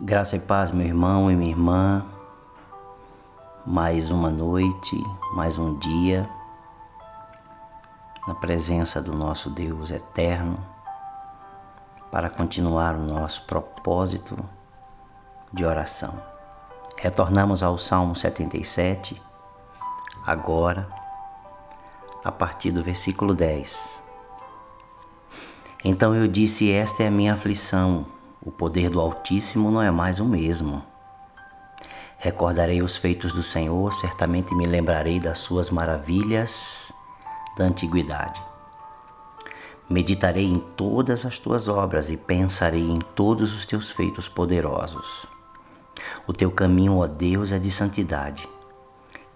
Graça e paz, meu irmão e minha irmã. Mais uma noite, mais um dia na presença do nosso Deus eterno para continuar o nosso propósito de oração. Retornamos ao Salmo 77, agora, a partir do versículo 10. Então eu disse: Esta é a minha aflição o poder do Altíssimo não é mais o mesmo. Recordarei os feitos do Senhor, certamente me lembrarei das suas maravilhas da antiguidade. Meditarei em todas as tuas obras e pensarei em todos os teus feitos poderosos. O teu caminho, ó Deus, é de santidade.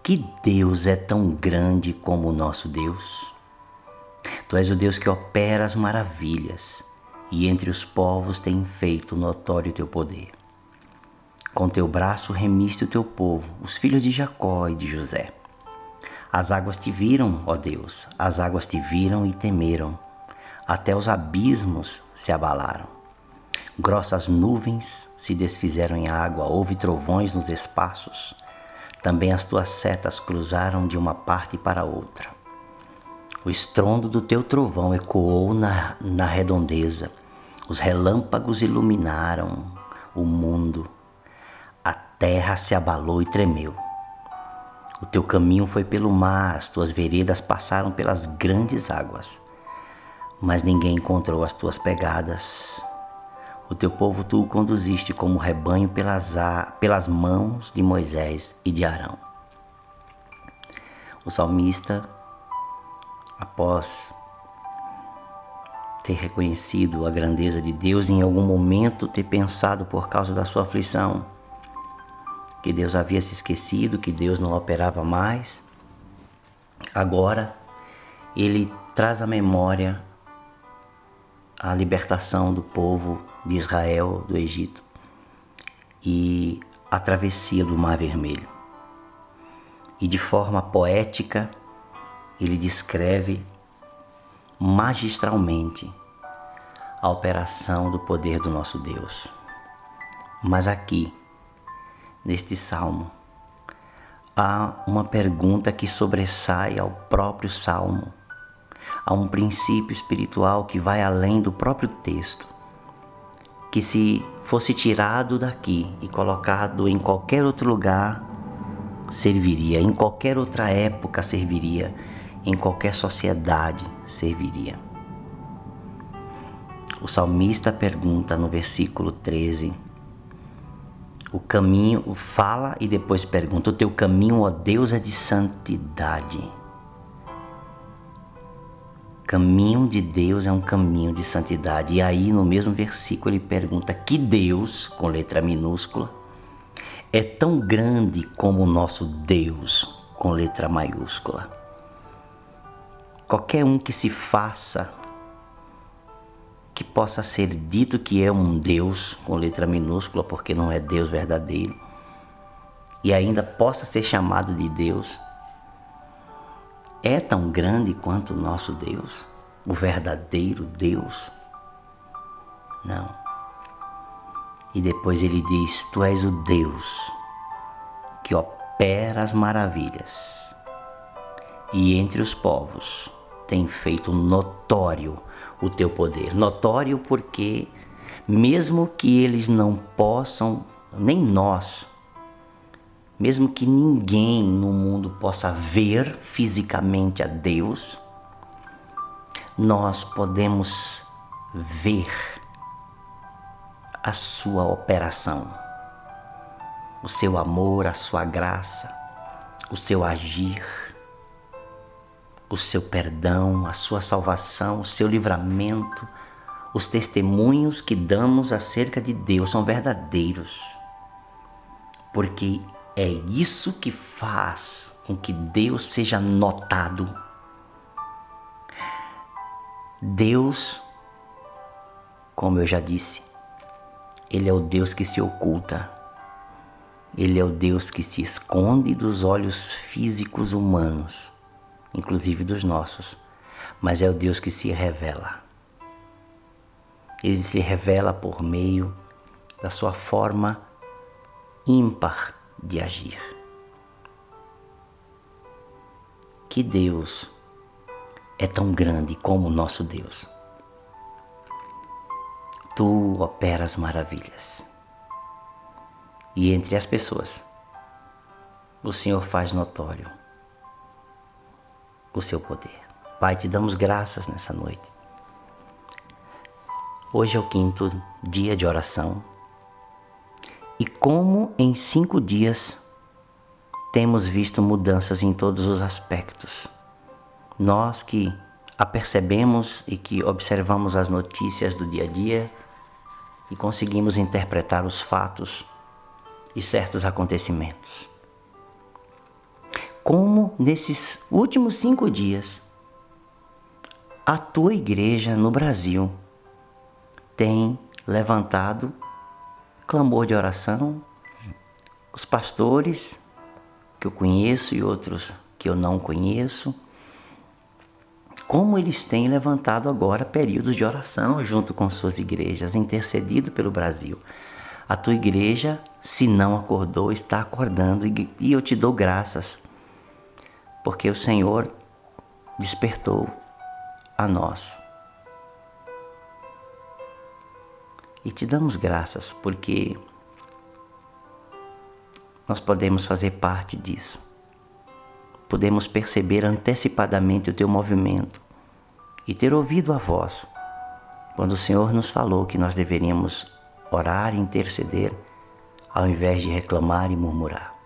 Que Deus é tão grande como o nosso Deus? Tu és o Deus que opera as maravilhas e entre os povos tem feito notório teu poder. Com teu braço remiste o teu povo, os filhos de Jacó e de José. As águas te viram, ó Deus, as águas te viram e temeram, até os abismos se abalaram. Grossas nuvens se desfizeram em água, houve trovões nos espaços. Também as tuas setas cruzaram de uma parte para outra. O estrondo do teu trovão ecoou na, na redondeza, os relâmpagos iluminaram o mundo, a terra se abalou e tremeu. O teu caminho foi pelo mar, as tuas veredas passaram pelas grandes águas, mas ninguém encontrou as tuas pegadas. O teu povo tu o conduziste como rebanho pelas, pelas mãos de Moisés e de Arão. O salmista, após ter reconhecido a grandeza de Deus, em algum momento ter pensado por causa da sua aflição que Deus havia se esquecido, que Deus não operava mais. Agora ele traz à memória a libertação do povo de Israel do Egito e a travessia do Mar Vermelho. E de forma poética, ele descreve magistralmente a operação do poder do nosso Deus. Mas aqui, neste salmo, há uma pergunta que sobressai ao próprio salmo. Há um princípio espiritual que vai além do próprio texto, que se fosse tirado daqui e colocado em qualquer outro lugar, serviria, em qualquer outra época serviria, em qualquer sociedade serviria. O salmista pergunta no versículo 13: O caminho, fala e depois pergunta: O teu caminho, ó Deus, é de santidade. Caminho de Deus é um caminho de santidade. E aí, no mesmo versículo, ele pergunta: Que Deus, com letra minúscula, é tão grande como o nosso Deus, com letra maiúscula? Qualquer um que se faça que possa ser dito que é um Deus com letra minúscula, porque não é Deus verdadeiro, e ainda possa ser chamado de Deus, é tão grande quanto o nosso Deus, o verdadeiro Deus? Não. E depois ele diz: Tu és o Deus que opera as maravilhas, e entre os povos tem feito notório o teu poder. Notório porque, mesmo que eles não possam, nem nós, mesmo que ninguém no mundo possa ver fisicamente a Deus, nós podemos ver a sua operação, o seu amor, a sua graça, o seu agir o seu perdão, a sua salvação, o seu livramento, os testemunhos que damos acerca de Deus são verdadeiros. Porque é isso que faz com que Deus seja notado. Deus, como eu já disse, Ele é o Deus que se oculta. Ele é o Deus que se esconde dos olhos físicos humanos inclusive dos nossos, mas é o Deus que se revela. Ele se revela por meio da sua forma ímpar de agir. Que Deus é tão grande como o nosso Deus. Tu operas maravilhas. E entre as pessoas, o Senhor faz notório o seu poder. Pai, te damos graças nessa noite. Hoje é o quinto dia de oração. E como em cinco dias temos visto mudanças em todos os aspectos. Nós que apercebemos e que observamos as notícias do dia a dia e conseguimos interpretar os fatos e certos acontecimentos como nesses últimos cinco dias a tua igreja no Brasil tem levantado clamor de oração, os pastores que eu conheço e outros que eu não conheço, como eles têm levantado agora períodos de oração junto com suas igrejas, intercedido pelo Brasil. A tua igreja, se não acordou, está acordando e eu te dou graças porque o Senhor despertou a nós. E te damos graças porque nós podemos fazer parte disso. Podemos perceber antecipadamente o teu movimento e ter ouvido a voz quando o Senhor nos falou que nós deveríamos orar e interceder ao invés de reclamar e murmurar.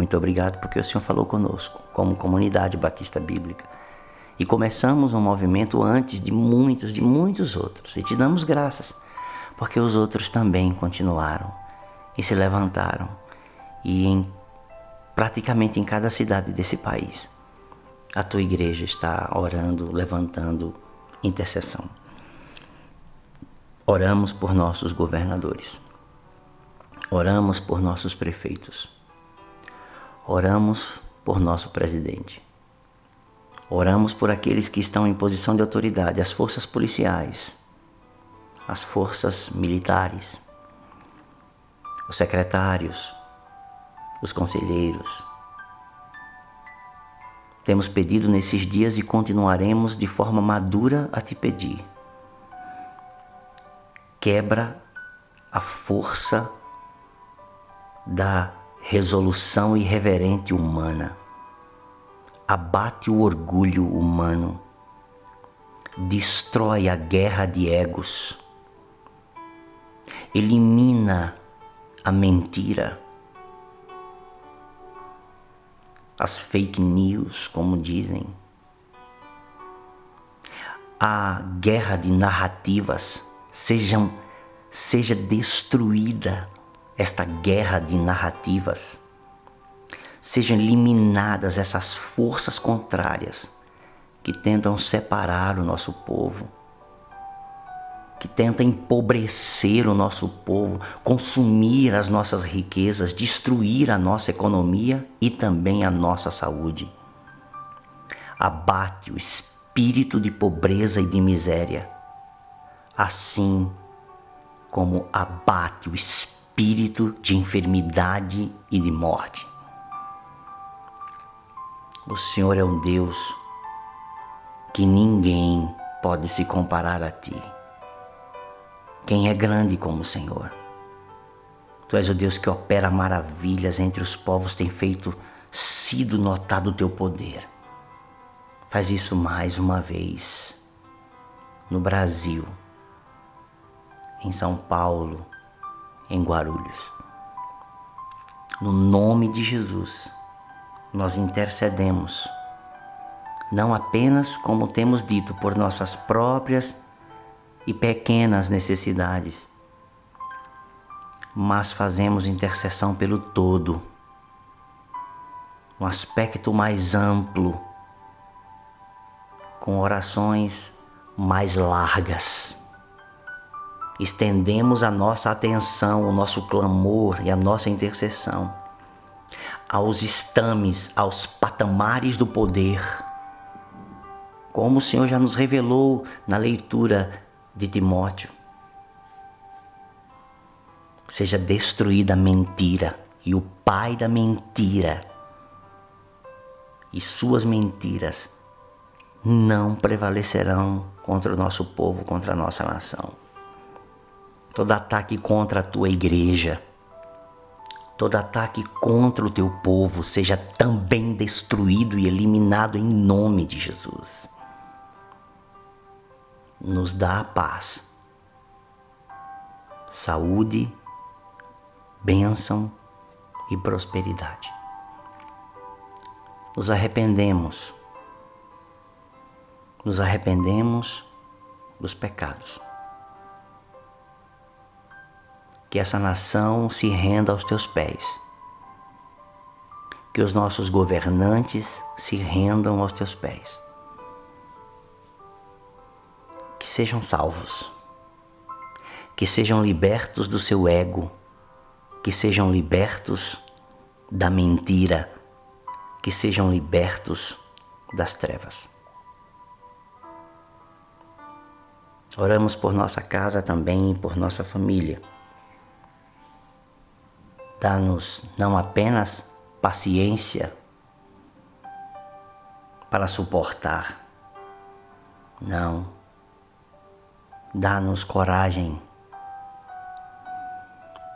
Muito obrigado porque o Senhor falou conosco, como comunidade batista bíblica. E começamos um movimento antes de muitos, de muitos outros. E te damos graças, porque os outros também continuaram e se levantaram. E em praticamente em cada cidade desse país, a tua igreja está orando, levantando intercessão. Oramos por nossos governadores. Oramos por nossos prefeitos. Oramos por nosso presidente. Oramos por aqueles que estão em posição de autoridade, as forças policiais, as forças militares, os secretários, os conselheiros. Temos pedido nesses dias e continuaremos de forma madura a te pedir. Quebra a força da resolução irreverente humana, abate o orgulho humano, destrói a guerra de egos, elimina a mentira, as fake news, como dizem, a guerra de narrativas sejam seja destruída esta guerra de narrativas, sejam eliminadas essas forças contrárias que tentam separar o nosso povo, que tentam empobrecer o nosso povo, consumir as nossas riquezas, destruir a nossa economia e também a nossa saúde. Abate o espírito de pobreza e de miséria, assim como abate o espírito espírito de enfermidade e de morte. O Senhor é um Deus que ninguém pode se comparar a ti. Quem é grande como o Senhor? Tu és o Deus que opera maravilhas entre os povos, tem feito sido notado o teu poder. Faz isso mais uma vez no Brasil, em São Paulo, em Guarulhos. No nome de Jesus, nós intercedemos, não apenas como temos dito, por nossas próprias e pequenas necessidades, mas fazemos intercessão pelo todo, um aspecto mais amplo, com orações mais largas estendemos a nossa atenção, o nosso clamor e a nossa intercessão aos estames, aos patamares do poder. Como o Senhor já nos revelou na leitura de Timóteo. seja destruída a mentira e o pai da mentira e suas mentiras não prevalecerão contra o nosso povo, contra a nossa nação. Todo ataque contra a tua igreja, todo ataque contra o teu povo seja também destruído e eliminado em nome de Jesus. Nos dá a paz, saúde, bênção e prosperidade. Nos arrependemos, nos arrependemos dos pecados. Que essa nação se renda aos teus pés. Que os nossos governantes se rendam aos teus pés. Que sejam salvos. Que sejam libertos do seu ego que sejam libertos da mentira, que sejam libertos das trevas. Oramos por nossa casa também e por nossa família. Dá-nos não apenas paciência para suportar, não. Dá-nos coragem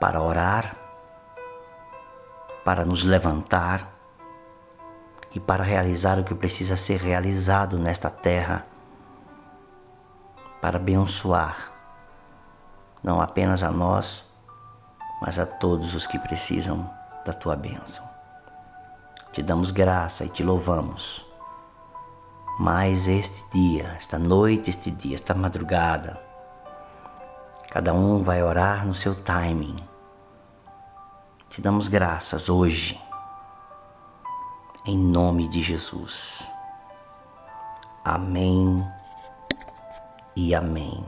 para orar, para nos levantar e para realizar o que precisa ser realizado nesta terra, para abençoar não apenas a nós, mas a todos os que precisam da tua bênção. Te damos graça e te louvamos. Mais este dia, esta noite, este dia, esta madrugada, cada um vai orar no seu timing te damos graças hoje, em nome de Jesus. Amém e amém.